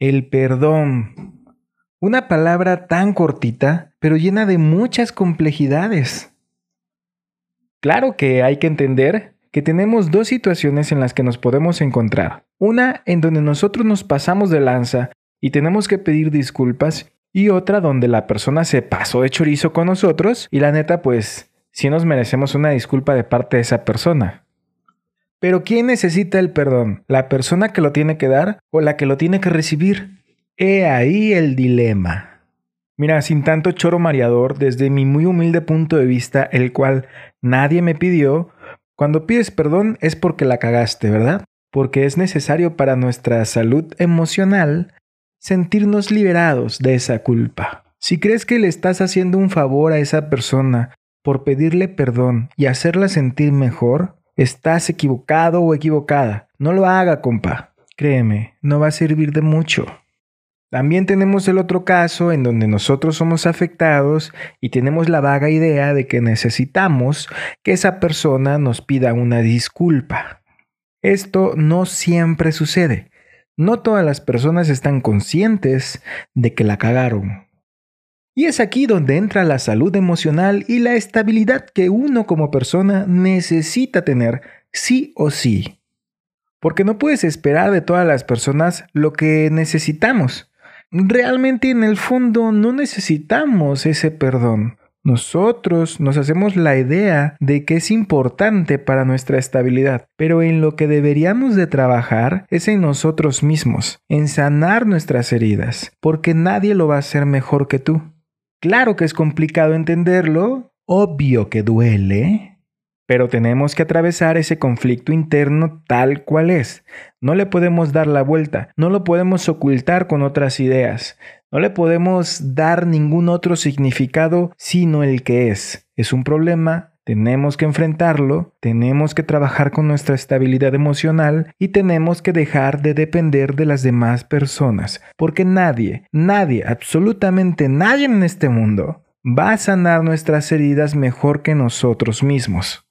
El perdón. Una palabra tan cortita, pero llena de muchas complejidades. Claro que hay que entender que tenemos dos situaciones en las que nos podemos encontrar. Una en donde nosotros nos pasamos de lanza y tenemos que pedir disculpas y otra donde la persona se pasó de chorizo con nosotros y la neta pues sí nos merecemos una disculpa de parte de esa persona. Pero ¿quién necesita el perdón? ¿La persona que lo tiene que dar o la que lo tiene que recibir? He ahí el dilema. Mira, sin tanto choro mareador, desde mi muy humilde punto de vista, el cual nadie me pidió, cuando pides perdón es porque la cagaste, ¿verdad? Porque es necesario para nuestra salud emocional sentirnos liberados de esa culpa. Si crees que le estás haciendo un favor a esa persona por pedirle perdón y hacerla sentir mejor, estás equivocado o equivocada. No lo haga, compa. Créeme, no va a servir de mucho. También tenemos el otro caso en donde nosotros somos afectados y tenemos la vaga idea de que necesitamos que esa persona nos pida una disculpa. Esto no siempre sucede. No todas las personas están conscientes de que la cagaron. Y es aquí donde entra la salud emocional y la estabilidad que uno como persona necesita tener sí o sí. Porque no puedes esperar de todas las personas lo que necesitamos realmente en el fondo no necesitamos ese perdón. Nosotros nos hacemos la idea de que es importante para nuestra estabilidad, pero en lo que deberíamos de trabajar es en nosotros mismos, en sanar nuestras heridas, porque nadie lo va a hacer mejor que tú. Claro que es complicado entenderlo, obvio que duele, pero tenemos que atravesar ese conflicto interno tal cual es. No le podemos dar la vuelta, no lo podemos ocultar con otras ideas, no le podemos dar ningún otro significado sino el que es. Es un problema, tenemos que enfrentarlo, tenemos que trabajar con nuestra estabilidad emocional y tenemos que dejar de depender de las demás personas, porque nadie, nadie, absolutamente nadie en este mundo va a sanar nuestras heridas mejor que nosotros mismos.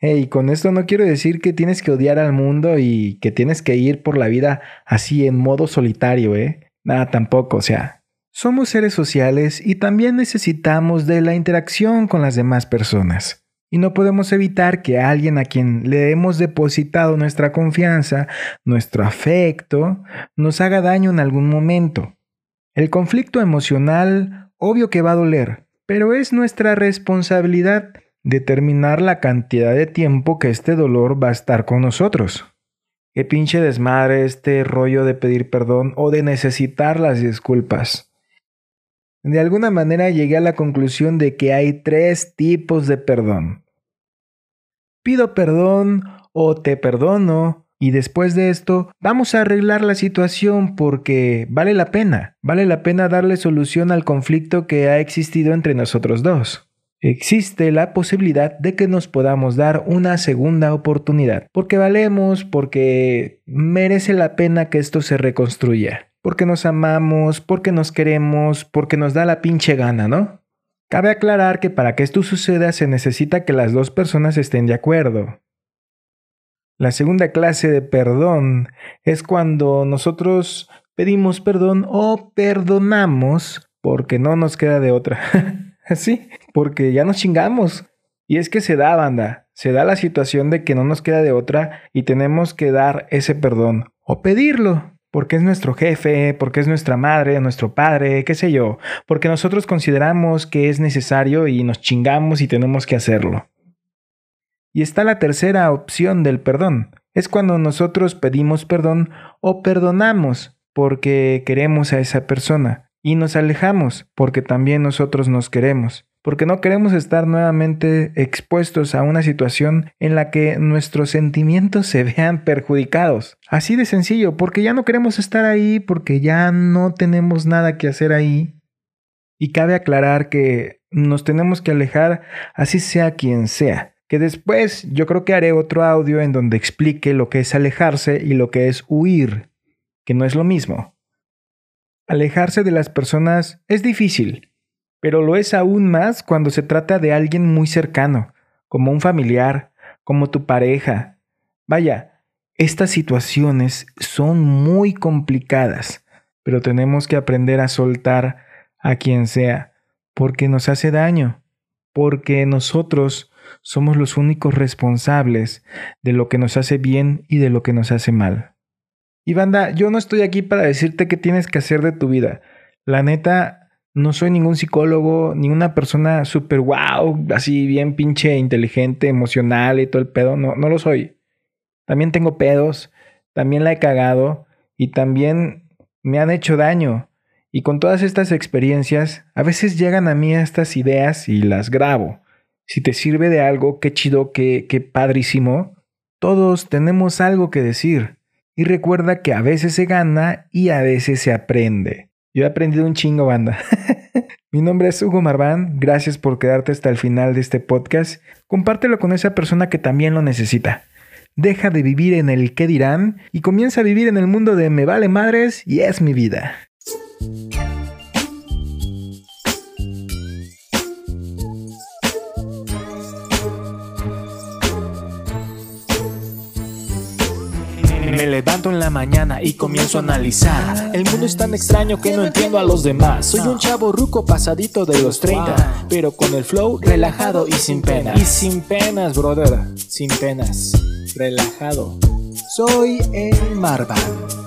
Y con esto no quiero decir que tienes que odiar al mundo y que tienes que ir por la vida así en modo solitario, ¿eh? Nada, tampoco, o sea, somos seres sociales y también necesitamos de la interacción con las demás personas. Y no podemos evitar que alguien a quien le hemos depositado nuestra confianza, nuestro afecto, nos haga daño en algún momento. El conflicto emocional, obvio que va a doler, pero es nuestra responsabilidad determinar la cantidad de tiempo que este dolor va a estar con nosotros. Qué pinche desmadre este rollo de pedir perdón o de necesitar las disculpas. De alguna manera llegué a la conclusión de que hay tres tipos de perdón. Pido perdón o te perdono y después de esto vamos a arreglar la situación porque vale la pena, vale la pena darle solución al conflicto que ha existido entre nosotros dos existe la posibilidad de que nos podamos dar una segunda oportunidad, porque valemos, porque merece la pena que esto se reconstruya, porque nos amamos, porque nos queremos, porque nos da la pinche gana, ¿no? Cabe aclarar que para que esto suceda se necesita que las dos personas estén de acuerdo. La segunda clase de perdón es cuando nosotros pedimos perdón o perdonamos porque no nos queda de otra. Así, porque ya nos chingamos. Y es que se da, banda, se da la situación de que no nos queda de otra y tenemos que dar ese perdón o pedirlo, porque es nuestro jefe, porque es nuestra madre, nuestro padre, qué sé yo, porque nosotros consideramos que es necesario y nos chingamos y tenemos que hacerlo. Y está la tercera opción del perdón, es cuando nosotros pedimos perdón o perdonamos porque queremos a esa persona y nos alejamos porque también nosotros nos queremos, porque no queremos estar nuevamente expuestos a una situación en la que nuestros sentimientos se vean perjudicados. Así de sencillo, porque ya no queremos estar ahí, porque ya no tenemos nada que hacer ahí. Y cabe aclarar que nos tenemos que alejar así sea quien sea. Que después yo creo que haré otro audio en donde explique lo que es alejarse y lo que es huir, que no es lo mismo. Alejarse de las personas es difícil, pero lo es aún más cuando se trata de alguien muy cercano, como un familiar, como tu pareja. Vaya, estas situaciones son muy complicadas, pero tenemos que aprender a soltar a quien sea, porque nos hace daño, porque nosotros somos los únicos responsables de lo que nos hace bien y de lo que nos hace mal. Y banda, yo no estoy aquí para decirte qué tienes que hacer de tu vida. La neta, no soy ningún psicólogo, ni una persona súper wow, así bien pinche inteligente, emocional y todo el pedo. No, no lo soy. También tengo pedos, también la he cagado y también me han hecho daño. Y con todas estas experiencias, a veces llegan a mí estas ideas y las grabo. Si te sirve de algo, qué chido, qué, qué padrísimo. Todos tenemos algo que decir. Y recuerda que a veces se gana y a veces se aprende. Yo he aprendido un chingo, banda. Mi nombre es Hugo Marván. Gracias por quedarte hasta el final de este podcast. Compártelo con esa persona que también lo necesita. Deja de vivir en el qué dirán y comienza a vivir en el mundo de me vale madres y es mi vida. Me levanto en la mañana y comienzo a analizar. El mundo es tan extraño que no entiendo a los demás. Soy un chavo ruco pasadito de los 30, pero con el flow relajado y sin pena. Y sin penas, brother, sin penas, relajado. Soy el Marvan.